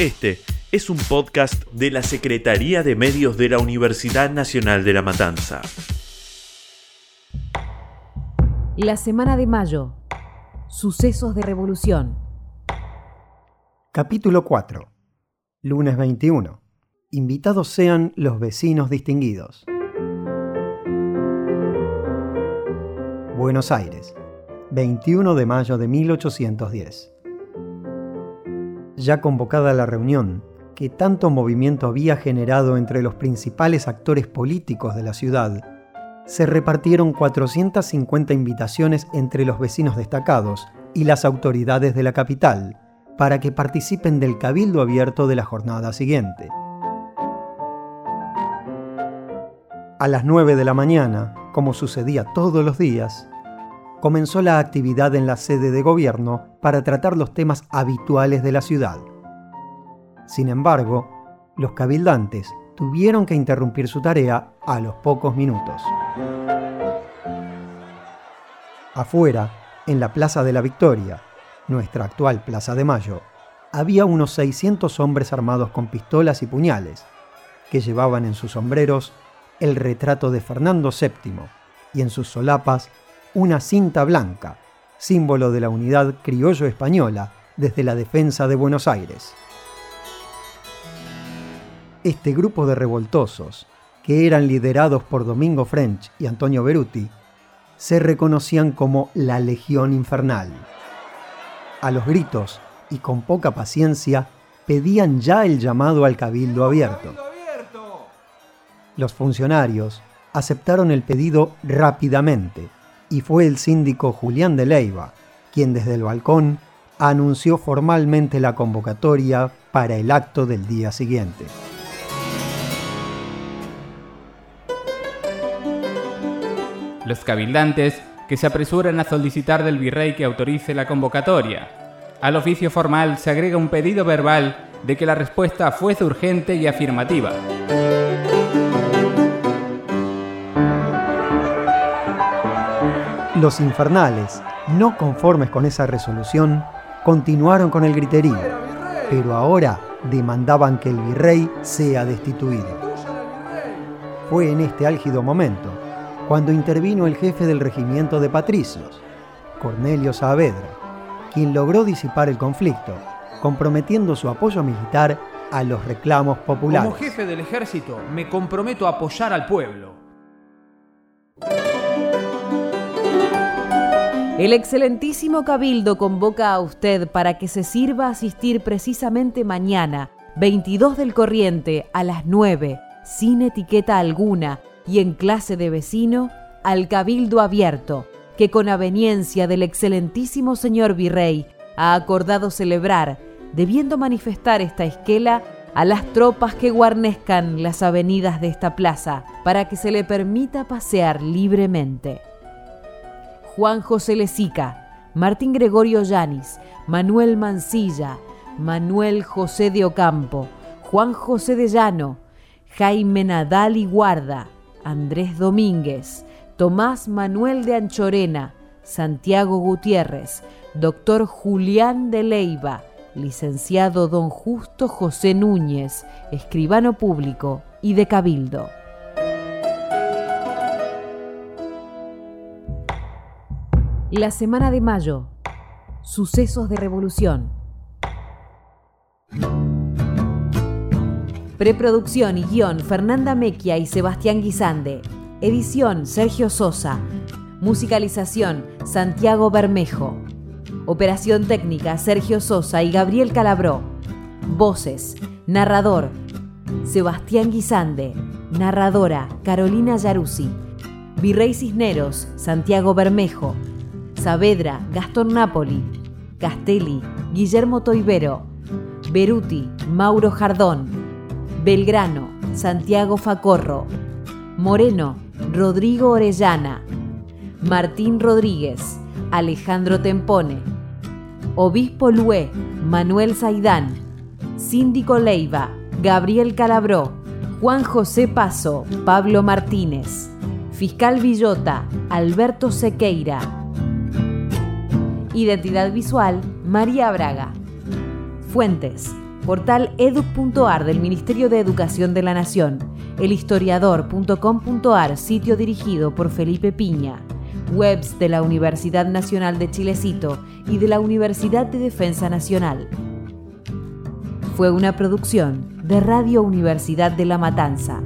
Este es un podcast de la Secretaría de Medios de la Universidad Nacional de La Matanza. La semana de mayo. Sucesos de revolución. Capítulo 4. Lunes 21. Invitados sean los vecinos distinguidos. Buenos Aires, 21 de mayo de 1810. Ya convocada la reunión, que tanto movimiento había generado entre los principales actores políticos de la ciudad, se repartieron 450 invitaciones entre los vecinos destacados y las autoridades de la capital para que participen del cabildo abierto de la jornada siguiente. A las 9 de la mañana, como sucedía todos los días, comenzó la actividad en la sede de gobierno para tratar los temas habituales de la ciudad. Sin embargo, los cabildantes tuvieron que interrumpir su tarea a los pocos minutos. Afuera, en la Plaza de la Victoria, nuestra actual Plaza de Mayo, había unos 600 hombres armados con pistolas y puñales, que llevaban en sus sombreros el retrato de Fernando VII y en sus solapas una cinta blanca, símbolo de la unidad criollo-española desde la defensa de Buenos Aires. Este grupo de revoltosos, que eran liderados por Domingo French y Antonio Beruti, se reconocían como la Legión Infernal. A los gritos y con poca paciencia pedían ya el llamado al cabildo abierto. Los funcionarios aceptaron el pedido rápidamente y fue el síndico Julián de Leiva quien desde el balcón anunció formalmente la convocatoria para el acto del día siguiente. Los cabildantes que se apresuran a solicitar del virrey que autorice la convocatoria. Al oficio formal se agrega un pedido verbal de que la respuesta fuese urgente y afirmativa. Los infernales, no conformes con esa resolución, continuaron con el griterío, pero ahora demandaban que el virrey sea destituido. Fue en este álgido momento cuando intervino el jefe del regimiento de patricios, Cornelio Saavedra, quien logró disipar el conflicto, comprometiendo su apoyo militar a los reclamos populares. Como jefe del ejército, me comprometo a apoyar al pueblo. El excelentísimo Cabildo convoca a usted para que se sirva asistir precisamente mañana, 22 del corriente, a las 9, sin etiqueta alguna y en clase de vecino, al Cabildo abierto, que con aveniencia del excelentísimo señor Virrey ha acordado celebrar, debiendo manifestar esta esquela a las tropas que guarnezcan las avenidas de esta plaza, para que se le permita pasear libremente. Juan José Lezica, Martín Gregorio Yanis, Manuel Mancilla, Manuel José de Ocampo, Juan José de Llano, Jaime Nadal y Guarda, Andrés Domínguez, Tomás Manuel de Anchorena, Santiago Gutiérrez, doctor Julián de Leiva, licenciado don Justo José Núñez, escribano público y de Cabildo. La semana de mayo. Sucesos de revolución. Preproducción y guion Fernanda Mequia y Sebastián Guisande. Edición Sergio Sosa. Musicalización Santiago Bermejo. Operación técnica Sergio Sosa y Gabriel Calabró. Voces. Narrador Sebastián Guisande. Narradora Carolina Yaruzzi. Virrey Cisneros Santiago Bermejo. Saavedra, Gastón Napoli, Castelli, Guillermo Toibero, Beruti, Mauro Jardón, Belgrano, Santiago Facorro, Moreno, Rodrigo Orellana, Martín Rodríguez, Alejandro Tempone, Obispo Lué, Manuel Zaidán, Síndico Leiva, Gabriel Calabró, Juan José Paso, Pablo Martínez, Fiscal Villota, Alberto Sequeira, Identidad visual, María Braga. Fuentes, Portal edu.ar del Ministerio de Educación de la Nación. Elhistoriador.com.ar, sitio dirigido por Felipe Piña. Webs de la Universidad Nacional de Chilecito y de la Universidad de Defensa Nacional. Fue una producción de Radio Universidad de La Matanza.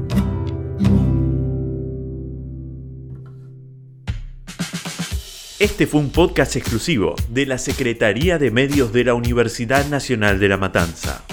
Este fue un podcast exclusivo de la Secretaría de Medios de la Universidad Nacional de La Matanza.